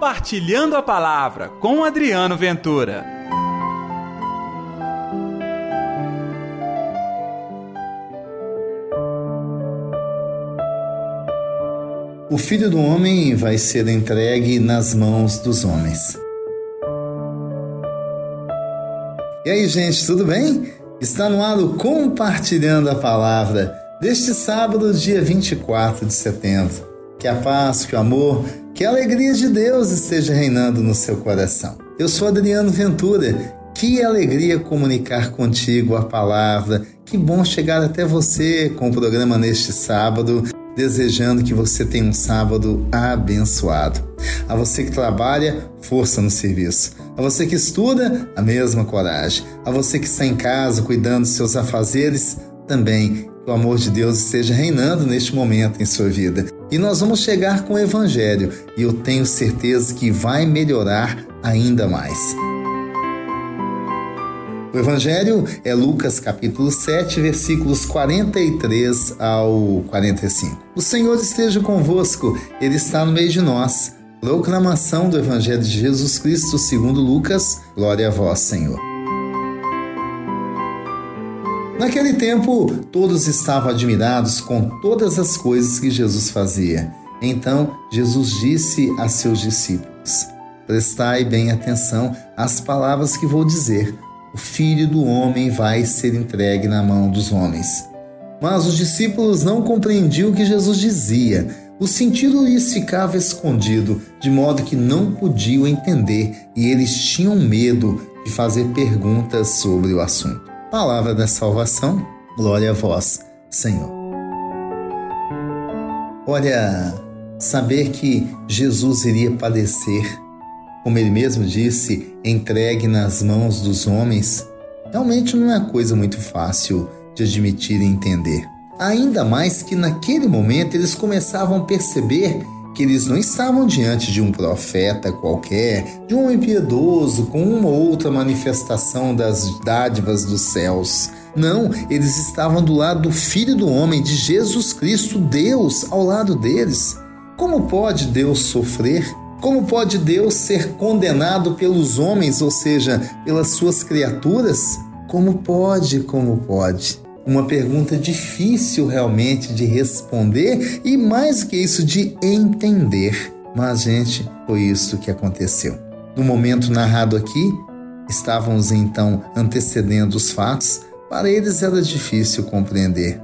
Compartilhando a Palavra com Adriano Ventura. O filho do homem vai ser entregue nas mãos dos homens. E aí, gente, tudo bem? Está no ar o Compartilhando a Palavra deste sábado, dia 24 de setembro. Que a paz, que o amor, que a alegria de Deus esteja reinando no seu coração. Eu sou Adriano Ventura. Que alegria comunicar contigo a palavra. Que bom chegar até você com o programa neste sábado, desejando que você tenha um sábado abençoado. A você que trabalha, força no serviço. A você que estuda, a mesma coragem. A você que está em casa cuidando dos seus afazeres, também que o amor de Deus esteja reinando neste momento em sua vida. E nós vamos chegar com o Evangelho e eu tenho certeza que vai melhorar ainda mais. O Evangelho é Lucas capítulo 7, versículos 43 ao 45. O Senhor esteja convosco, Ele está no meio de nós. Proclamação do Evangelho de Jesus Cristo segundo Lucas. Glória a vós, Senhor. Naquele tempo, todos estavam admirados com todas as coisas que Jesus fazia. Então, Jesus disse a seus discípulos: Prestai bem atenção às palavras que vou dizer. O filho do homem vai ser entregue na mão dos homens. Mas os discípulos não compreendiam o que Jesus dizia. O sentido lhes ficava escondido, de modo que não podiam entender e eles tinham medo de fazer perguntas sobre o assunto. Palavra da salvação, glória a vós, Senhor. Olha, saber que Jesus iria padecer, como ele mesmo disse, entregue nas mãos dos homens, realmente não é coisa muito fácil de admitir e entender. Ainda mais que naquele momento eles começavam a perceber que eles não estavam diante de um profeta qualquer, de um homem piedoso com uma ou outra manifestação das dádivas dos céus. Não, eles estavam do lado do Filho do Homem, de Jesus Cristo, Deus, ao lado deles. Como pode Deus sofrer? Como pode Deus ser condenado pelos homens, ou seja, pelas suas criaturas? Como pode, como pode? Uma pergunta difícil realmente de responder e mais que isso de entender. Mas, gente, foi isso que aconteceu. No momento narrado aqui, estávamos então antecedendo os fatos. Para eles era difícil compreender.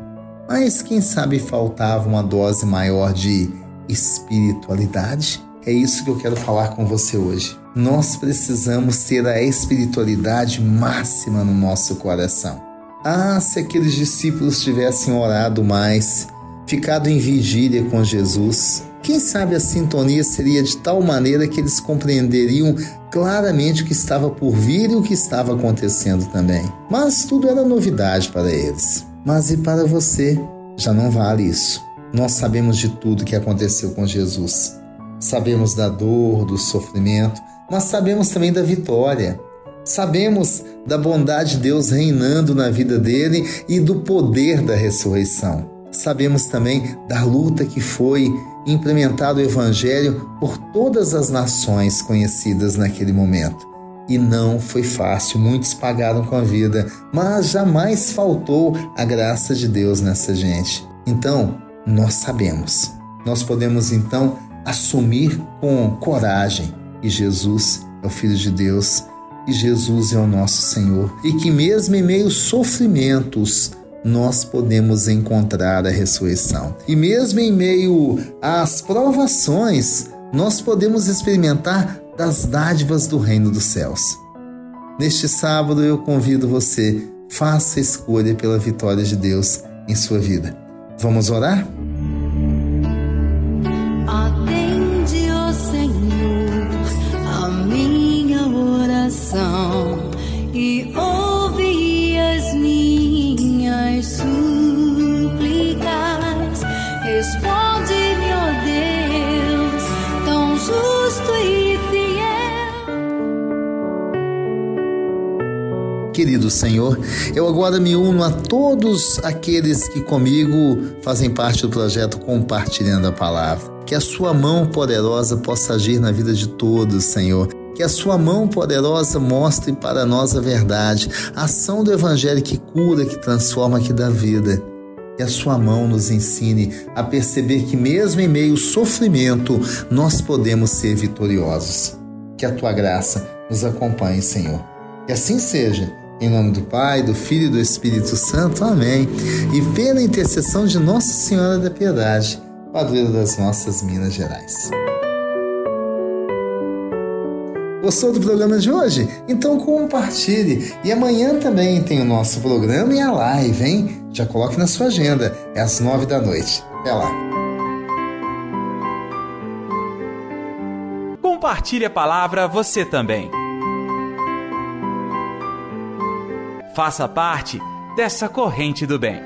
Mas quem sabe faltava uma dose maior de espiritualidade? É isso que eu quero falar com você hoje. Nós precisamos ter a espiritualidade máxima no nosso coração. Ah, se aqueles discípulos tivessem orado mais, ficado em vigília com Jesus, quem sabe a sintonia seria de tal maneira que eles compreenderiam claramente o que estava por vir e o que estava acontecendo também. Mas tudo era novidade para eles. Mas e para você? Já não vale isso. Nós sabemos de tudo que aconteceu com Jesus. Sabemos da dor, do sofrimento, mas sabemos também da vitória. Sabemos da bondade de Deus reinando na vida dele e do poder da ressurreição. Sabemos também da luta que foi implementado o Evangelho por todas as nações conhecidas naquele momento. E não foi fácil, muitos pagaram com a vida, mas jamais faltou a graça de Deus nessa gente. Então, nós sabemos. Nós podemos então assumir com coragem que Jesus é o Filho de Deus que Jesus é o nosso Senhor e que, mesmo em meio sofrimentos, nós podemos encontrar a ressurreição. E mesmo em meio às provações, nós podemos experimentar das dádivas do reino dos céus. Neste sábado eu convido você, faça escolha pela vitória de Deus em sua vida. Vamos orar? Querido Senhor, eu agora me uno a todos aqueles que comigo fazem parte do projeto Compartilhando a Palavra. Que a sua mão poderosa possa agir na vida de todos, Senhor. Que a sua mão poderosa mostre para nós a verdade, a ação do Evangelho que cura, que transforma, que dá vida. Que a sua mão nos ensine a perceber que, mesmo em meio ao sofrimento, nós podemos ser vitoriosos. Que a tua graça nos acompanhe, Senhor. Que assim seja. Em nome do Pai, do Filho e do Espírito Santo. Amém. E pela intercessão de Nossa Senhora da Piedade, padroeira das nossas Minas Gerais. Gostou do programa de hoje? Então compartilhe. E amanhã também tem o nosso programa e a live, hein? Já coloque na sua agenda. É às nove da noite. Até lá. Compartilhe a palavra você também. Faça parte dessa corrente do bem.